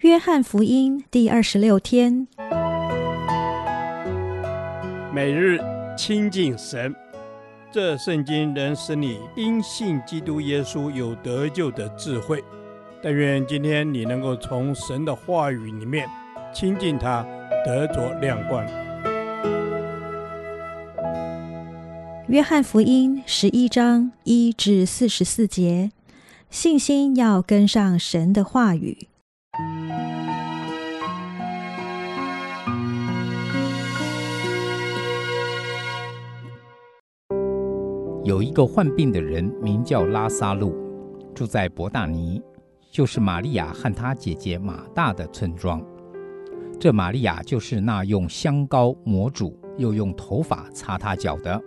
约翰福音第二十六天，每日亲近神，这圣经能使你因信基督耶稣有得救的智慧。但愿今天你能够从神的话语里面亲近他，得着亮光。约翰福音十一章一至四十四节，信心要跟上神的话语。有一个患病的人，名叫拉撒路，住在伯大尼，就是玛利亚和她姐姐马大的村庄。这玛利亚就是那用香膏抹主，又用头发擦他脚的。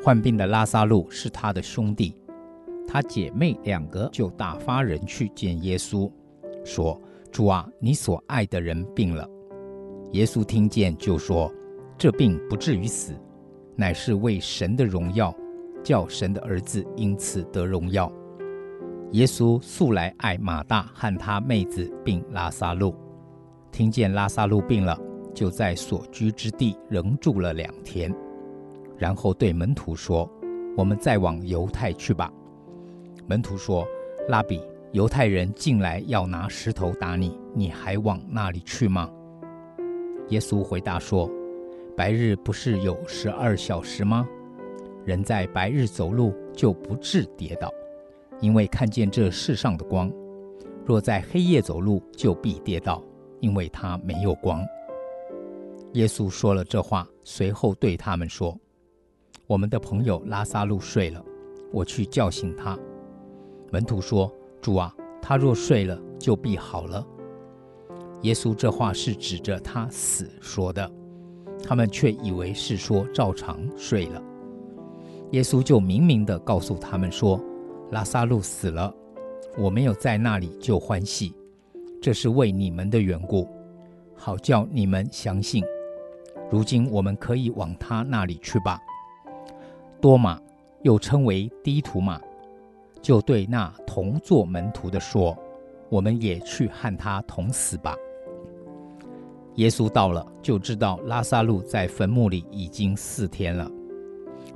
患病的拉撒路是他的兄弟，他姐妹两个就打发人去见耶稣，说：“主啊，你所爱的人病了。”耶稣听见就说：“这病不至于死，乃是为神的荣耀，叫神的儿子因此得荣耀。”耶稣素来爱马大和他妹子并拉撒路，听见拉撒路病了，就在所居之地仍住了两天。然后对门徒说：“我们再往犹太去吧。”门徒说：“拉比，犹太人进来要拿石头打你，你还往那里去吗？”耶稣回答说：“白日不是有十二小时吗？人在白日走路就不致跌倒，因为看见这世上的光；若在黑夜走路，就必跌倒，因为他没有光。”耶稣说了这话，随后对他们说。我们的朋友拉撒路睡了，我去叫醒他。门徒说：“主啊，他若睡了，就必好了。”耶稣这话是指着他死说的，他们却以为是说照常睡了。耶稣就明明地告诉他们说：“拉撒路死了，我没有在那里就欢喜，这是为你们的缘故，好叫你们相信。如今我们可以往他那里去吧。”多马又称为低土马，就对那同作门徒的说：“我们也去和他同死吧。”耶稣到了，就知道拉撒路在坟墓里已经四天了。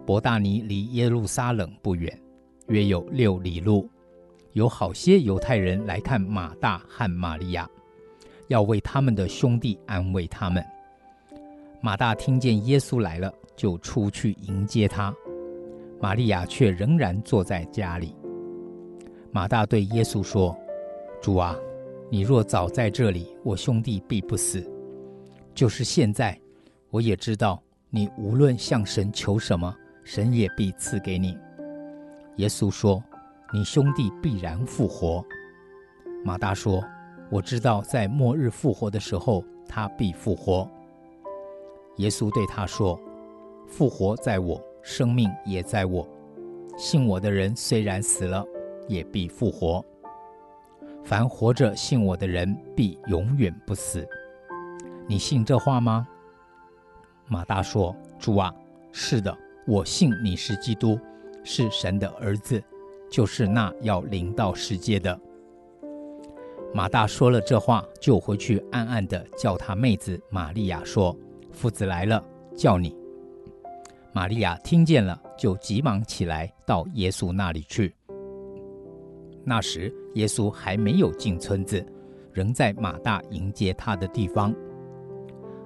伯大尼离耶路撒冷不远，约有六里路。有好些犹太人来看马大和玛利亚，要为他们的兄弟安慰他们。马大听见耶稣来了，就出去迎接他。玛利亚却仍然坐在家里。马大对耶稣说：“主啊，你若早在这里，我兄弟必不死。就是现在，我也知道你无论向神求什么，神也必赐给你。”耶稣说：“你兄弟必然复活。”马大说：“我知道，在末日复活的时候，他必复活。”耶稣对他说：“复活在我。”生命也在我，信我的人虽然死了，也必复活。凡活着信我的人，必永远不死。你信这话吗？马大说：“主啊，是的，我信你是基督，是神的儿子，就是那要临到世界的。”马大说了这话，就回去暗暗地叫他妹子玛利亚说：“夫子来了，叫你。”玛利亚听见了，就急忙起来到耶稣那里去。那时，耶稣还没有进村子，仍在马大迎接他的地方。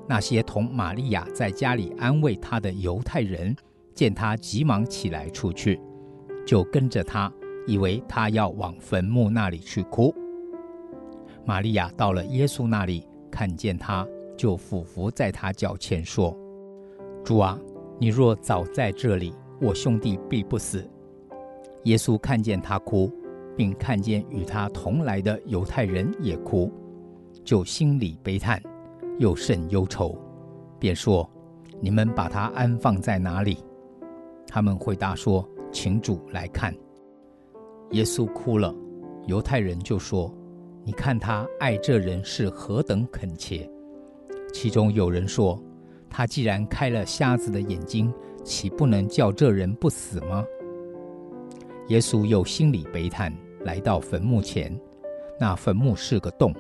那些同玛利亚在家里安慰他的犹太人，见他急忙起来出去，就跟着他，以为他要往坟墓那里去哭。玛利亚到了耶稣那里，看见他，就俯伏在他脚前说：“主啊！”你若早在这里，我兄弟必不死。耶稣看见他哭，并看见与他同来的犹太人也哭，就心里悲叹，又甚忧愁，便说：“你们把他安放在哪里？”他们回答说：“请主来看。”耶稣哭了，犹太人就说：“你看他爱这人是何等恳切。”其中有人说。他既然开了瞎子的眼睛，岂不能叫这人不死吗？耶稣又心里悲叹，来到坟墓前，那坟墓是个洞，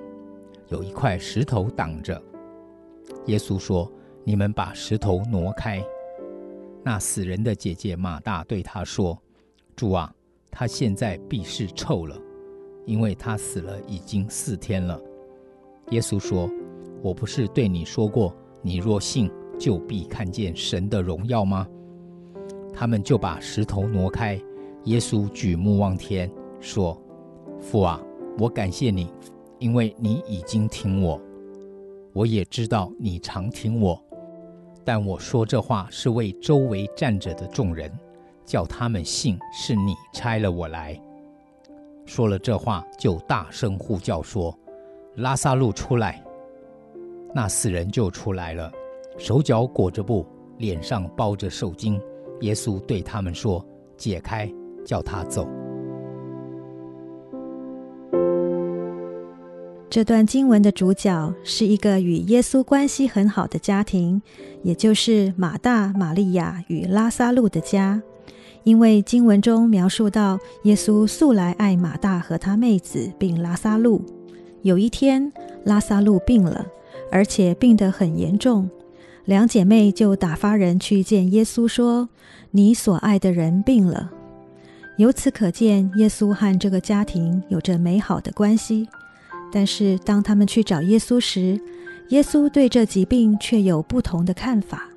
有一块石头挡着。耶稣说：“你们把石头挪开。”那死人的姐姐马大对他说：“主啊，他现在必是臭了，因为他死了已经四天了。”耶稣说：“我不是对你说过，你若信，就必看见神的荣耀吗？”他们就把石头挪开。耶稣举目望天，说：“父啊，我感谢你，因为你已经听我。我也知道你常听我，但我说这话是为周围站着的众人，叫他们信是你差了我来。”说了这话，就大声呼叫说：“拉撒路出来！”那死人就出来了，手脚裹着布，脸上包着手巾。耶稣对他们说：“解开。”叫他走。这段经文的主角是一个与耶稣关系很好的家庭，也就是马大、玛利亚与拉撒路的家。因为经文中描述到，耶稣素来爱马大和他妹子，并拉撒路。有一天，拉撒路病了，而且病得很严重，两姐妹就打发人去见耶稣，说：“你所爱的人病了。”由此可见，耶稣和这个家庭有着美好的关系。但是，当他们去找耶稣时，耶稣对这疾病却有不同的看法。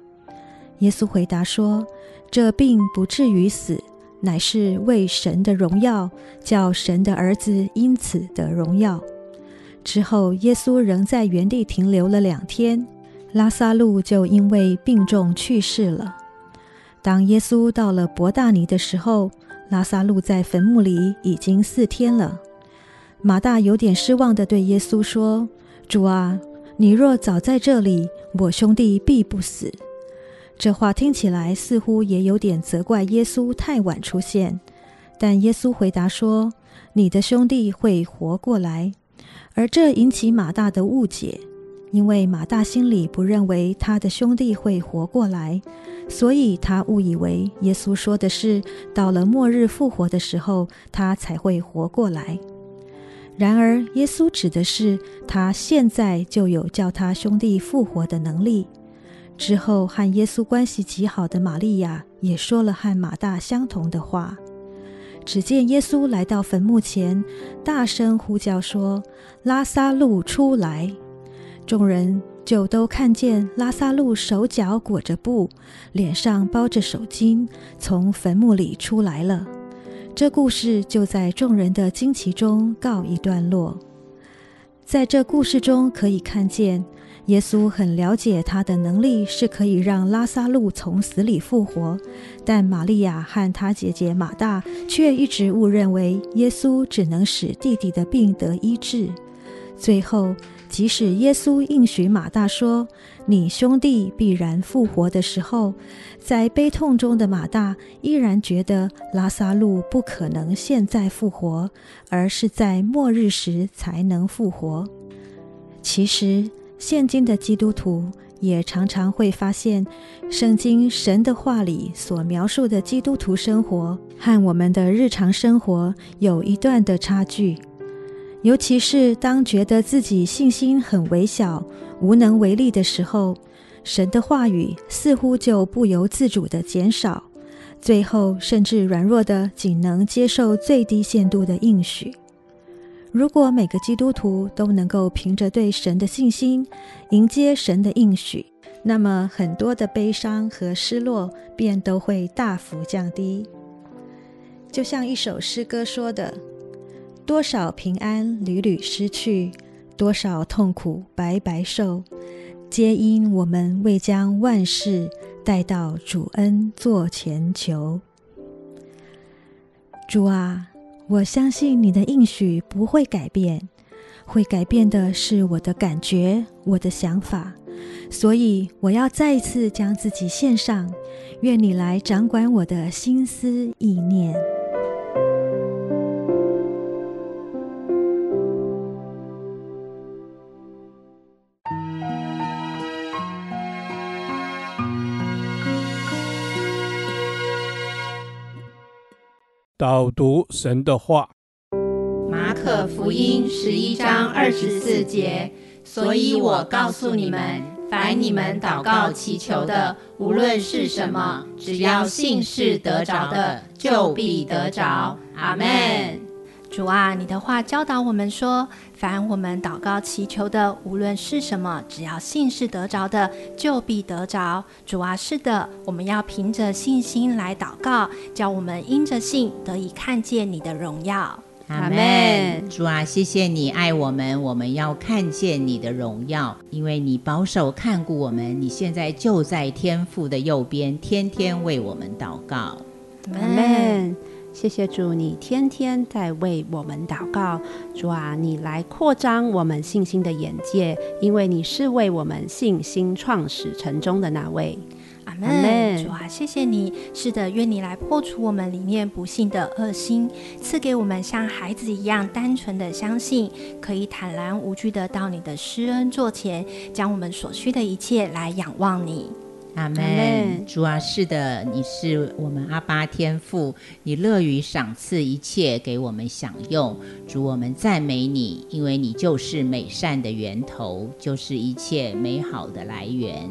耶稣回答说：“这病不至于死，乃是为神的荣耀，叫神的儿子因此得荣耀。”之后，耶稣仍在原地停留了两天，拉撒路就因为病重去世了。当耶稣到了伯大尼的时候，拉撒路在坟墓里已经四天了。马大有点失望地对耶稣说：“主啊，你若早在这里，我兄弟必不死。”这话听起来似乎也有点责怪耶稣太晚出现。但耶稣回答说：“你的兄弟会活过来。”而这引起马大的误解，因为马大心里不认为他的兄弟会活过来。所以他误以为耶稣说的是到了末日复活的时候，他才会活过来。然而，耶稣指的是他现在就有叫他兄弟复活的能力。之后，和耶稣关系极好的玛利亚也说了和马大相同的话。只见耶稣来到坟墓前，大声呼叫说：“拉撒路出来！”众人。就都看见拉撒路手脚裹着布，脸上包着手巾，从坟墓里出来了。这故事就在众人的惊奇中告一段落。在这故事中可以看见，耶稣很了解他的能力是可以让拉撒路从死里复活，但玛利亚和他姐姐马大却一直误认为耶稣只能使弟弟的病得医治。最后。即使耶稣应许马大说：“你兄弟必然复活”的时候，在悲痛中的马大依然觉得拉撒路不可能现在复活，而是在末日时才能复活。其实，现今的基督徒也常常会发现，圣经神的话里所描述的基督徒生活和我们的日常生活有一段的差距。尤其是当觉得自己信心很微小、无能为力的时候，神的话语似乎就不由自主地减少，最后甚至软弱的仅能接受最低限度的应许。如果每个基督徒都能够凭着对神的信心迎接神的应许，那么很多的悲伤和失落便都会大幅降低。就像一首诗歌说的。多少平安屡屡失去，多少痛苦白白受，皆因我们未将万事带到主恩座前求。主啊，我相信你的应许不会改变，会改变的是我的感觉、我的想法，所以我要再一次将自己献上，愿你来掌管我的心思意念。导读神的话，马可福音十一章二十四节，所以我告诉你们，凡你们祷告祈求的，无论是什么，只要信是得着的，就必得着。阿门。主啊，你的话教导我们说，凡我们祷告祈求的，无论是什么，只要信是得着的，就必得着。主啊，是的，我们要凭着信心来祷告，叫我们因着信得以看见你的荣耀。阿门。主啊，谢谢你爱我们，我们要看见你的荣耀，因为你保守看顾我们，你现在就在天父的右边，天天为我们祷告。阿门。谢谢主，你天天在为我们祷告。主啊，你来扩张我们信心的眼界，因为你是为我们信心创始成终的那位。阿门。主啊，谢谢你。是的，愿你来破除我们里面不幸的恶心，赐给我们像孩子一样单纯的相信，可以坦然无惧的到你的施恩座前，将我们所需的一切来仰望你。阿门，主啊，是的，你是我们阿巴天父，你乐于赏赐一切给我们享用。主，我们赞美你，因为你就是美善的源头，就是一切美好的来源。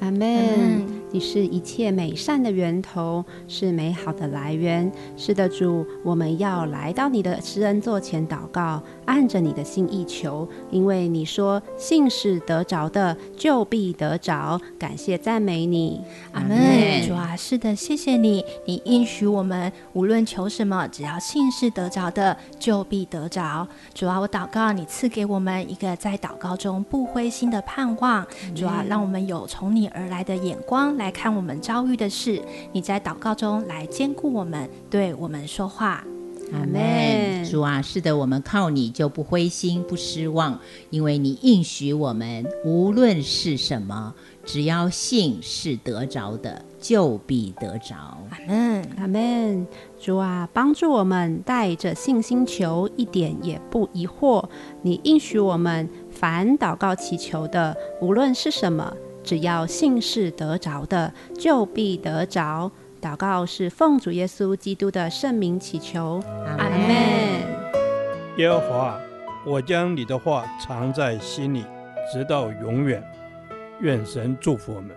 阿门。你是一切美善的源头，是美好的来源。是的，主，我们要来到你的施恩座前祷告，按着你的心意求，因为你说信是得着的，就必得着。感谢赞美你，阿门。主啊，是的，谢谢你，你应许我们，无论求什么，只要信是得着的，就必得着。主啊，我祷告你赐给我们一个在祷告中不灰心的盼望。主啊，让我们有从你而来的眼光来看我们遭遇的事，你在祷告中来坚固我们，对我们说话。阿门。主啊，是的，我们靠你就不灰心不失望，因为你应许我们，无论是什么，只要信是得着的，就必得着。阿门。阿门。主啊，帮助我们带着信心求，一点也不疑惑。你应许我们，凡祷告祈求的，无论是什么。只要信是得着的，就必得着。祷告是奉主耶稣基督的圣名祈求，阿门。耶和华，我将你的话藏在心里，直到永远。愿神祝福我们。